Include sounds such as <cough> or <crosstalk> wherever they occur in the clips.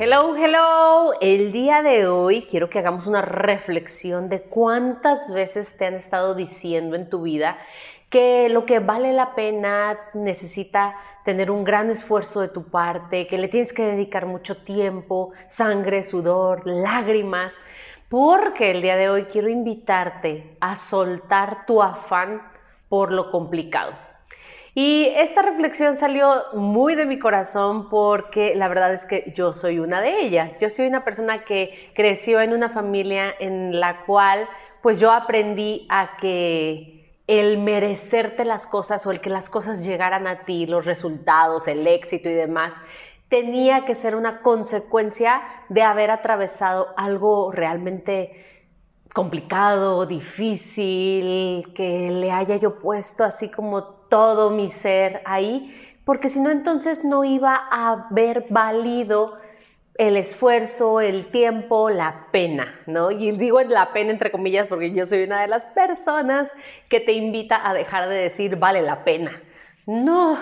Hello, hello. El día de hoy quiero que hagamos una reflexión de cuántas veces te han estado diciendo en tu vida que lo que vale la pena necesita tener un gran esfuerzo de tu parte, que le tienes que dedicar mucho tiempo, sangre, sudor, lágrimas, porque el día de hoy quiero invitarte a soltar tu afán por lo complicado. Y esta reflexión salió muy de mi corazón porque la verdad es que yo soy una de ellas. Yo soy una persona que creció en una familia en la cual pues yo aprendí a que el merecerte las cosas o el que las cosas llegaran a ti, los resultados, el éxito y demás, tenía que ser una consecuencia de haber atravesado algo realmente complicado, difícil, que le haya yo puesto así como todo mi ser ahí, porque si no entonces no iba a haber valido el esfuerzo, el tiempo, la pena, ¿no? Y digo la pena entre comillas porque yo soy una de las personas que te invita a dejar de decir vale la pena. No,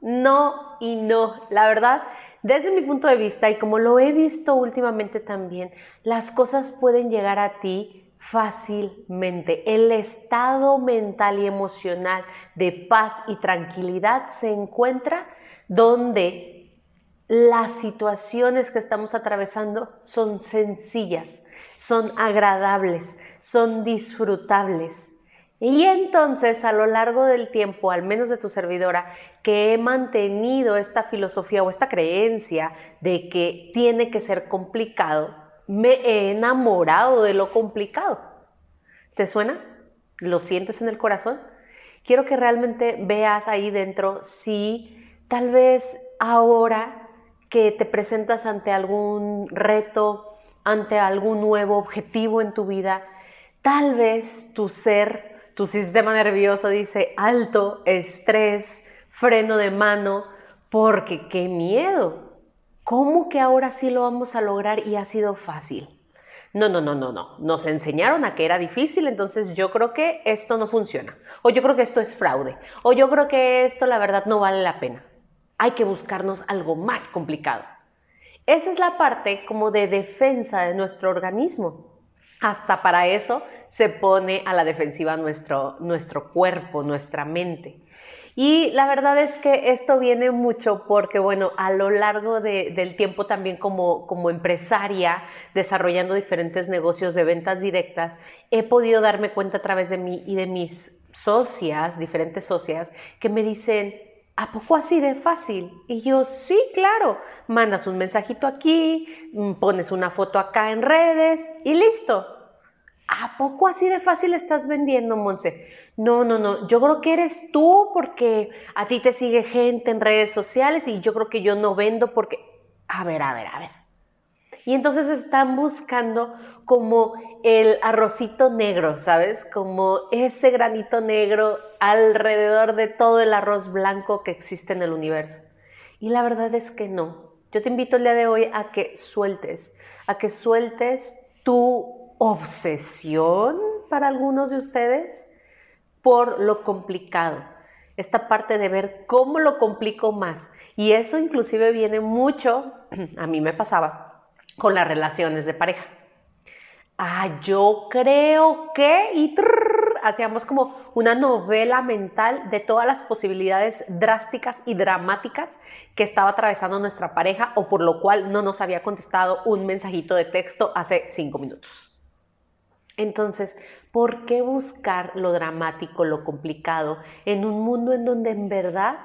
no y no. La verdad, desde mi punto de vista y como lo he visto últimamente también, las cosas pueden llegar a ti fácilmente. El estado mental y emocional de paz y tranquilidad se encuentra donde las situaciones que estamos atravesando son sencillas, son agradables, son disfrutables. Y entonces a lo largo del tiempo, al menos de tu servidora, que he mantenido esta filosofía o esta creencia de que tiene que ser complicado, me he enamorado de lo complicado. ¿Te suena? ¿Lo sientes en el corazón? Quiero que realmente veas ahí dentro si tal vez ahora que te presentas ante algún reto, ante algún nuevo objetivo en tu vida, tal vez tu ser, tu sistema nervioso dice alto, estrés, freno de mano, porque qué miedo, ¿Cómo que ahora sí lo vamos a lograr y ha sido fácil? No, no, no, no, no. Nos enseñaron a que era difícil, entonces yo creo que esto no funciona. O yo creo que esto es fraude. O yo creo que esto la verdad no vale la pena. Hay que buscarnos algo más complicado. Esa es la parte como de defensa de nuestro organismo. Hasta para eso se pone a la defensiva nuestro, nuestro cuerpo, nuestra mente. Y la verdad es que esto viene mucho porque, bueno, a lo largo del tiempo también como, como empresaria, desarrollando diferentes negocios de ventas directas, he podido darme cuenta a través de mí y de mis socias, diferentes socias, que me dicen, ¿A poco así de fácil? Y yo, sí, claro, mandas un mensajito aquí, mm, pones una foto acá en redes y listo. ¿A poco así de fácil estás vendiendo, Monse? No, no, no. Yo creo que eres tú porque a ti te sigue gente en redes sociales y yo creo que yo no vendo porque... A ver, a ver, a ver. Y entonces están buscando como el arrocito negro, ¿sabes? Como ese granito negro alrededor de todo el arroz blanco que existe en el universo. Y la verdad es que no. Yo te invito el día de hoy a que sueltes, a que sueltes tu obsesión para algunos de ustedes por lo complicado. Esta parte de ver cómo lo complico más. Y eso inclusive viene mucho, <clears throat> a mí me pasaba, con las relaciones de pareja. Ah, yo creo que... Y hacíamos como una novela mental de todas las posibilidades drásticas y dramáticas que estaba atravesando nuestra pareja o por lo cual no nos había contestado un mensajito de texto hace cinco minutos. Entonces, ¿por qué buscar lo dramático, lo complicado, en un mundo en donde en verdad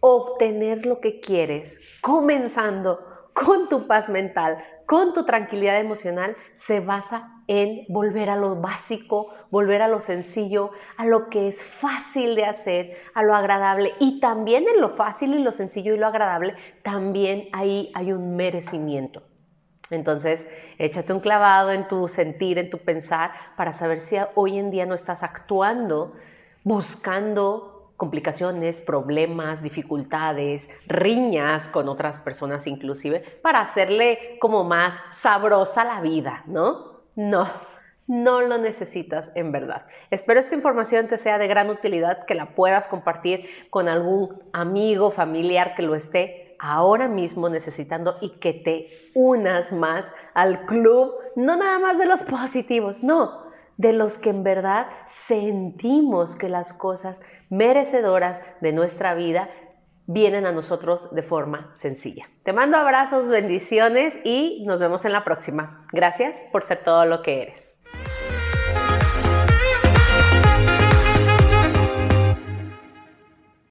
obtener lo que quieres, comenzando con tu paz mental, con tu tranquilidad emocional, se basa en volver a lo básico, volver a lo sencillo, a lo que es fácil de hacer, a lo agradable. Y también en lo fácil y lo sencillo y lo agradable, también ahí hay un merecimiento. Entonces, échate un clavado en tu sentir, en tu pensar, para saber si hoy en día no estás actuando buscando complicaciones, problemas, dificultades, riñas con otras personas inclusive, para hacerle como más sabrosa la vida, ¿no? No, no lo necesitas en verdad. Espero esta información te sea de gran utilidad, que la puedas compartir con algún amigo, familiar que lo esté ahora mismo necesitando y que te unas más al club, no nada más de los positivos, no, de los que en verdad sentimos que las cosas merecedoras de nuestra vida vienen a nosotros de forma sencilla. Te mando abrazos, bendiciones y nos vemos en la próxima. Gracias por ser todo lo que eres.